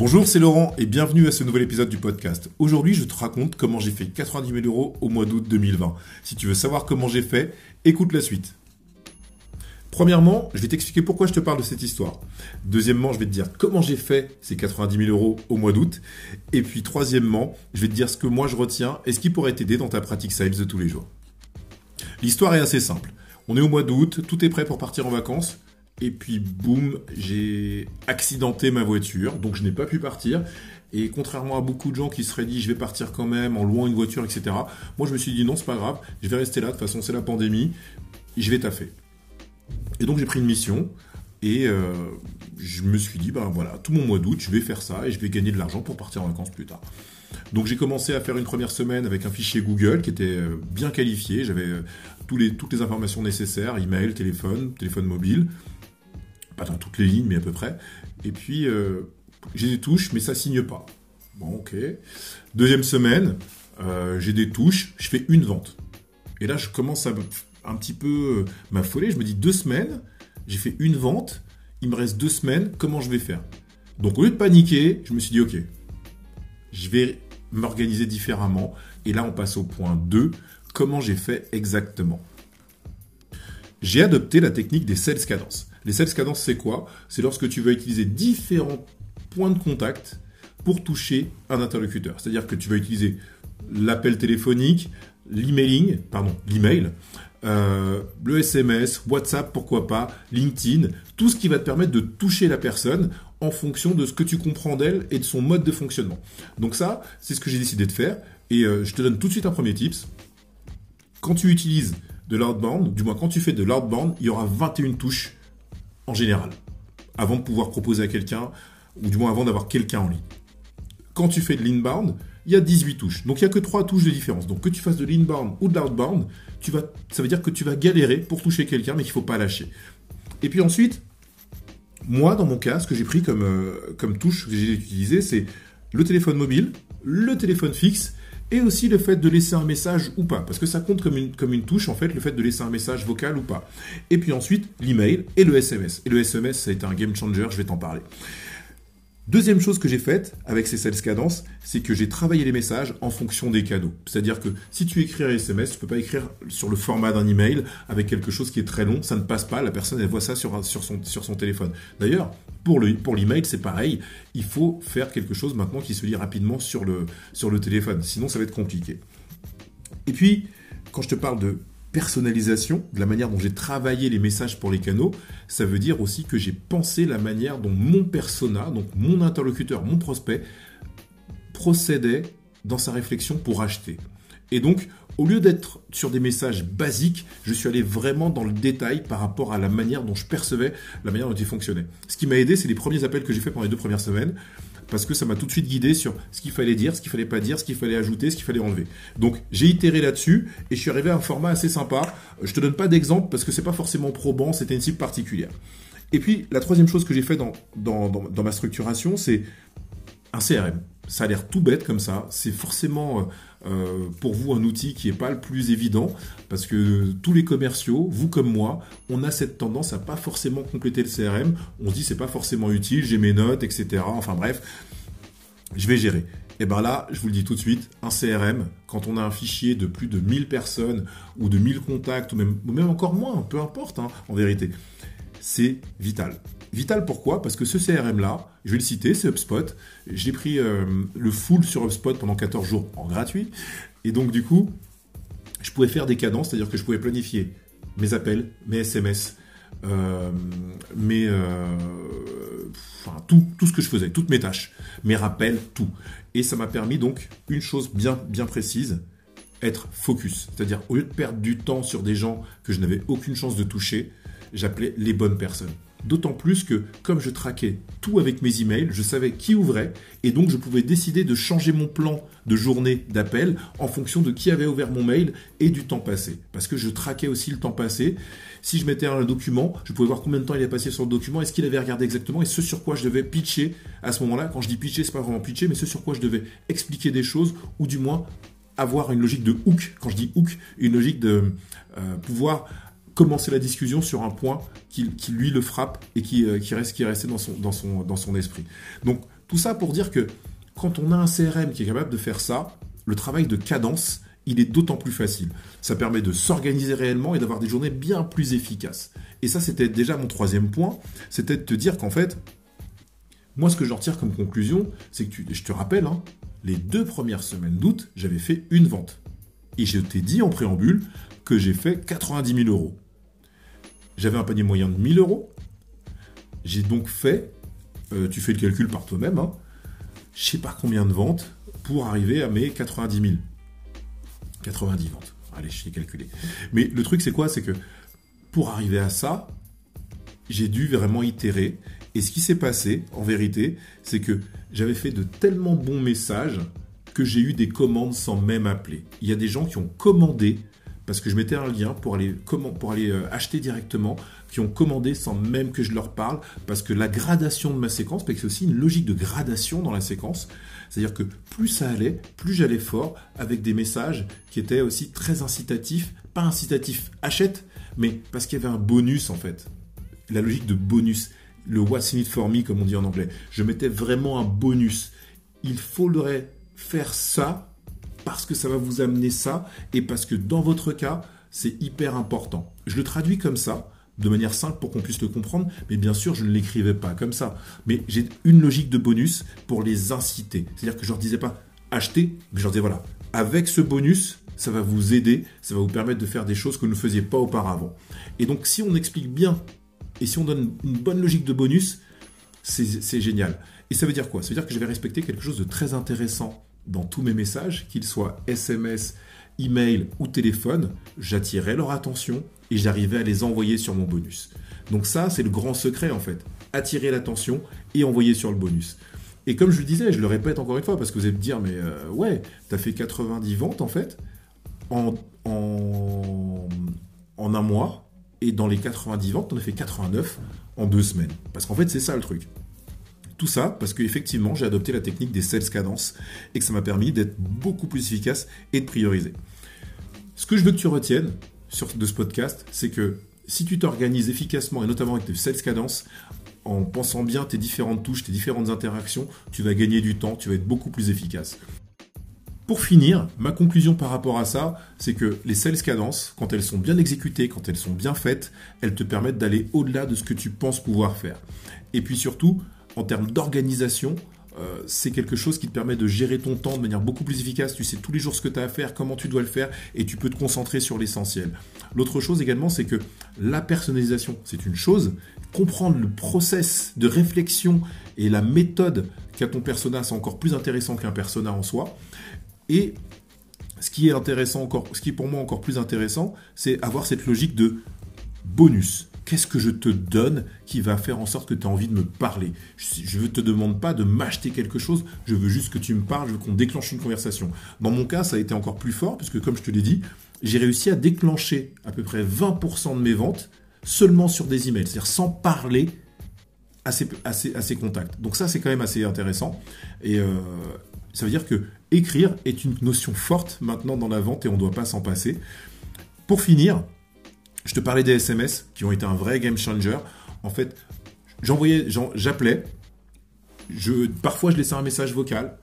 Bonjour, c'est Laurent et bienvenue à ce nouvel épisode du podcast. Aujourd'hui, je te raconte comment j'ai fait 90 000 euros au mois d'août 2020. Si tu veux savoir comment j'ai fait, écoute la suite. Premièrement, je vais t'expliquer pourquoi je te parle de cette histoire. Deuxièmement, je vais te dire comment j'ai fait ces 90 000 euros au mois d'août. Et puis troisièmement, je vais te dire ce que moi je retiens et ce qui pourrait t'aider dans ta pratique sales de tous les jours. L'histoire est assez simple. On est au mois d'août, tout est prêt pour partir en vacances. Et puis boum, j'ai accidenté ma voiture, donc je n'ai pas pu partir. Et contrairement à beaucoup de gens qui seraient dit je vais partir quand même en louant une voiture, etc. Moi je me suis dit non, c'est pas grave, je vais rester là, de toute façon c'est la pandémie, je vais taffer. Et donc j'ai pris une mission et euh, je me suis dit, ben voilà, tout mon mois d'août, je vais faire ça et je vais gagner de l'argent pour partir en vacances plus tard. Donc j'ai commencé à faire une première semaine avec un fichier Google qui était euh, bien qualifié. J'avais euh, toutes les informations nécessaires, email, téléphone, téléphone mobile pas dans toutes les lignes, mais à peu près. Et puis, euh, j'ai des touches, mais ça signe pas. Bon, ok. Deuxième semaine, euh, j'ai des touches, je fais une vente. Et là, je commence à un petit peu euh, m'affoler. Je me dis deux semaines, j'ai fait une vente, il me reste deux semaines, comment je vais faire? Donc, au lieu de paniquer, je me suis dit, ok, je vais m'organiser différemment. Et là, on passe au point 2, comment j'ai fait exactement? J'ai adopté la technique des sales cadences. Les sales cadences, c'est quoi? C'est lorsque tu vas utiliser différents points de contact pour toucher un interlocuteur. C'est-à-dire que tu vas utiliser l'appel téléphonique, l'emailing, pardon, l'email, euh, le SMS, WhatsApp, pourquoi pas, LinkedIn, tout ce qui va te permettre de toucher la personne en fonction de ce que tu comprends d'elle et de son mode de fonctionnement. Donc ça, c'est ce que j'ai décidé de faire. Et euh, je te donne tout de suite un premier tips. Quand tu utilises de l'outbound, du moins quand tu fais de l'outbound, il y aura 21 touches en général, avant de pouvoir proposer à quelqu'un, ou du moins avant d'avoir quelqu'un en ligne. Quand tu fais de l'inbound, il y a 18 touches. Donc il n'y a que 3 touches de différence. Donc que tu fasses de l'inbound ou de l'outbound, tu vas, ça veut dire que tu vas galérer pour toucher quelqu'un, mais qu'il faut pas lâcher. Et puis ensuite, moi, dans mon cas, ce que j'ai pris comme, euh, comme touche que j'ai utilisé, c'est le téléphone mobile, le téléphone fixe et aussi le fait de laisser un message ou pas, parce que ça compte comme une, comme une touche en fait, le fait de laisser un message vocal ou pas. Et puis ensuite, l'email et le SMS. Et le SMS, ça a été un game changer, je vais t'en parler. Deuxième chose que j'ai faite avec ces sales cadences, c'est que j'ai travaillé les messages en fonction des cadeaux. C'est-à-dire que si tu écris un SMS, tu peux pas écrire sur le format d'un email avec quelque chose qui est très long, ça ne passe pas, la personne elle voit ça sur, son, téléphone. D'ailleurs, pour le pour l'email, c'est pareil, il faut faire quelque chose maintenant qui se lit rapidement sur le téléphone, sinon ça va être compliqué. Et puis, quand je te parle de personnalisation, de la manière dont j'ai travaillé les messages pour les canaux, ça veut dire aussi que j'ai pensé la manière dont mon persona, donc mon interlocuteur, mon prospect, procédait dans sa réflexion pour acheter. Et donc, au lieu d'être sur des messages basiques, je suis allé vraiment dans le détail par rapport à la manière dont je percevais, la manière dont il fonctionnait. Ce qui m'a aidé, c'est les premiers appels que j'ai fait pendant les deux premières semaines parce que ça m'a tout de suite guidé sur ce qu'il fallait dire, ce qu'il fallait pas dire, ce qu'il fallait ajouter, ce qu'il fallait enlever. Donc j'ai itéré là-dessus et je suis arrivé à un format assez sympa. Je te donne pas d'exemple parce que c'est pas forcément probant, c'était une cible particulière. Et puis la troisième chose que j'ai fait dans, dans ma structuration, c'est un CRM. Ça a l'air tout bête comme ça. C'est forcément euh, pour vous un outil qui n'est pas le plus évident parce que tous les commerciaux, vous comme moi, on a cette tendance à pas forcément compléter le CRM. On se dit c'est pas forcément utile, j'ai mes notes, etc. Enfin bref, je vais gérer. Et bien là, je vous le dis tout de suite, un CRM, quand on a un fichier de plus de 1000 personnes ou de 1000 contacts ou même, même encore moins, peu importe hein, en vérité, c'est vital. Vital pourquoi? Parce que ce CRM-là, je vais le citer, c'est HubSpot. J'ai pris euh, le full sur HubSpot pendant 14 jours en gratuit. Et donc du coup, je pouvais faire des cadences, c'est-à-dire que je pouvais planifier mes appels, mes SMS, euh, mes, euh, tout, tout ce que je faisais, toutes mes tâches, mes rappels, tout. Et ça m'a permis donc une chose bien, bien précise, être focus. C'est-à-dire, au lieu de perdre du temps sur des gens que je n'avais aucune chance de toucher, j'appelais les bonnes personnes. D'autant plus que, comme je traquais tout avec mes emails, je savais qui ouvrait et donc je pouvais décider de changer mon plan de journée d'appel en fonction de qui avait ouvert mon mail et du temps passé. Parce que je traquais aussi le temps passé. Si je mettais un document, je pouvais voir combien de temps il a passé sur le document, est-ce qu'il avait regardé exactement et ce sur quoi je devais pitcher à ce moment-là. Quand je dis pitcher, c'est pas vraiment pitcher, mais ce sur quoi je devais expliquer des choses ou du moins avoir une logique de hook. Quand je dis hook, une logique de euh, pouvoir commencer la discussion sur un point qui, lui le frappe et qui, euh, qui reste qui est resté dans son, dans, son, dans son esprit. Donc Tout ça pour dire que quand on a un CRM qui est capable de faire ça, le travail de cadence, il est d'autant plus facile. Ça permet de s'organiser réellement et d'avoir des journées bien plus efficaces. Et ça, c'était déjà mon troisième point, c'était de te dire qu'en fait, moi, ce que j'en retire comme conclusion, c'est que je te rappelle, hein, les deux premières semaines d'août, j'avais fait une vente. Et je t'ai dit en préambule que j'ai fait 90 000 euros. J'avais un panier moyen de 1000 euros. J'ai donc fait, euh, tu fais le calcul par toi-même, hein, je sais pas combien de ventes pour arriver à mes 90 000. 90 ventes. Allez, je l'ai calculé. Mais le truc, c'est quoi? C'est que pour arriver à ça, j'ai dû vraiment itérer. Et ce qui s'est passé, en vérité, c'est que j'avais fait de tellement bons messages que j'ai eu des commandes sans même appeler. Il y a des gens qui ont commandé parce que je mettais un lien pour aller, pour aller euh, acheter directement, qui ont commandé sans même que je leur parle, parce que la gradation de ma séquence, parce c'est aussi une logique de gradation dans la séquence, c'est-à-dire que plus ça allait, plus j'allais fort, avec des messages qui étaient aussi très incitatifs, pas incitatifs, achète, mais parce qu'il y avait un bonus en fait. La logique de bonus, le what's in it for me comme on dit en anglais. Je mettais vraiment un bonus. Il faudrait faire ça parce que ça va vous amener ça et parce que dans votre cas, c'est hyper important. Je le traduis comme ça, de manière simple pour qu'on puisse le comprendre, mais bien sûr, je ne l'écrivais pas comme ça. Mais j'ai une logique de bonus pour les inciter. C'est-à-dire que je leur disais pas acheter, mais je leur disais voilà, avec ce bonus, ça va vous aider, ça va vous permettre de faire des choses que vous ne faisiez pas auparavant. Et donc, si on explique bien et si on donne une bonne logique de bonus, c'est génial. Et ça veut dire quoi? Ça veut dire que je vais respecter quelque chose de très intéressant dans tous mes messages, qu'ils soient SMS, email ou téléphone, j'attirais leur attention et j'arrivais à les envoyer sur mon bonus. Donc ça, c'est le grand secret en fait. Attirer l'attention et envoyer sur le bonus. Et comme je le disais, je le répète encore une fois, parce que vous allez me dire, mais euh, ouais, tu as fait 90 ventes en fait, en, un mois, et dans les 90 ventes, en as fait 89 en deux semaines. Parce qu'en fait, c'est ça le truc. Tout ça parce qu'effectivement, j'ai adopté la technique des sales cadences et que ça m'a permis d'être beaucoup plus efficace et de prioriser. Ce que je veux que tu retiennes sur, de ce podcast, c'est que si tu t'organises efficacement et notamment avec tes sales cadences, en pensant bien tes différentes touches, tes différentes interactions, tu vas gagner du temps, tu vas être beaucoup plus efficace. Pour finir, ma conclusion par rapport à ça, c'est que les sales cadences, quand elles sont bien exécutées, quand elles sont bien faites, elles te permettent d'aller au-delà de ce que tu penses pouvoir faire. Et puis surtout, en termes d'organisation, euh, c'est quelque chose qui te permet de gérer ton temps de manière beaucoup plus efficace. Tu sais tous les jours ce que tu as à faire, comment tu dois le faire, et tu peux te concentrer sur l'essentiel. L'autre chose également, c'est que la personnalisation, c'est une chose. Comprendre le process de réflexion et la méthode qu'a ton persona, c'est encore plus intéressant qu'un persona en soi. Et ce qui est intéressant encore, ce qui est pour moi encore plus intéressant, c'est avoir cette logique de bonus qu'est-ce que je te donne qui va faire en sorte que tu as envie de me parler? Je ne te demande pas de m'acheter quelque chose, je veux juste que tu me parles, je veux qu'on déclenche une conversation. Dans mon cas, ça a été encore plus fort, puisque comme je te l'ai dit, j'ai réussi à déclencher à peu près 20% de mes ventes seulement sur des emails, c'est-à-dire sans parler à ces, contacts. Donc ça, c'est quand même assez intéressant. Et euh, ça veut dire que écrire est une notion forte maintenant dans la vente et on ne doit pas s'en passer. Pour finir, je te parlais des SMS qui ont été un vrai game changer. En fait, j'envoyais, j'appelais, je, parfois je laissais un message vocal,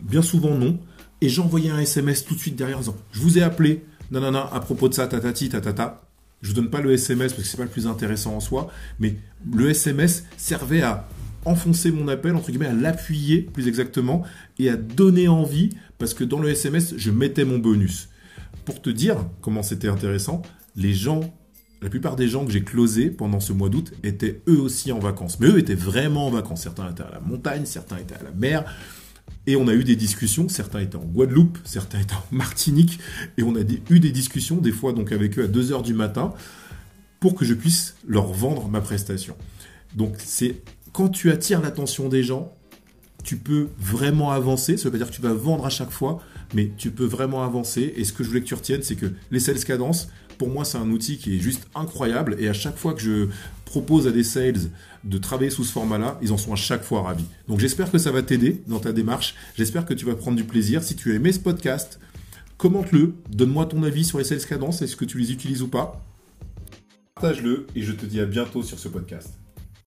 bien souvent non, et j'envoyais un SMS tout de suite derrière en disant Je vous ai appelé, nanana, à propos de ça, tatati, tatata. Je ne donne pas le SMS parce que c'est pas le plus intéressant en soi, mais le SMS servait à enfoncer mon appel, entre guillemets, à l'appuyer plus exactement, et à donner envie, parce que dans le SMS, je mettais mon bonus. Pour te dire comment c'était intéressant, les gens, la plupart des gens que j'ai closés pendant ce mois d'août étaient eux aussi en vacances. Mais eux étaient vraiment en vacances. Certains étaient à la montagne, certains étaient à la mer. Et on a eu des discussions, certains étaient en Guadeloupe, certains étaient en Martinique, et on a eu des discussions, des fois donc avec eux à 2h du matin, pour que je puisse leur vendre ma prestation. Donc c'est quand tu attires l'attention des gens, tu peux vraiment avancer. Ça veut pas dire que tu vas vendre à chaque fois, mais tu peux vraiment avancer. Et ce que je voulais que tu retiennes, c'est que les sales cadence, pour moi, c'est un outil qui est juste incroyable. Et à chaque fois que je propose à des sales de travailler sous ce format-là, ils en sont à chaque fois ravis. Donc j'espère que ça va t'aider dans ta démarche. J'espère que tu vas prendre du plaisir. Si tu as aimé ce podcast, commente-le. Donne-moi ton avis sur les sales cadence. Est-ce que tu les utilises ou pas? Partage-le et je te dis à bientôt sur ce podcast.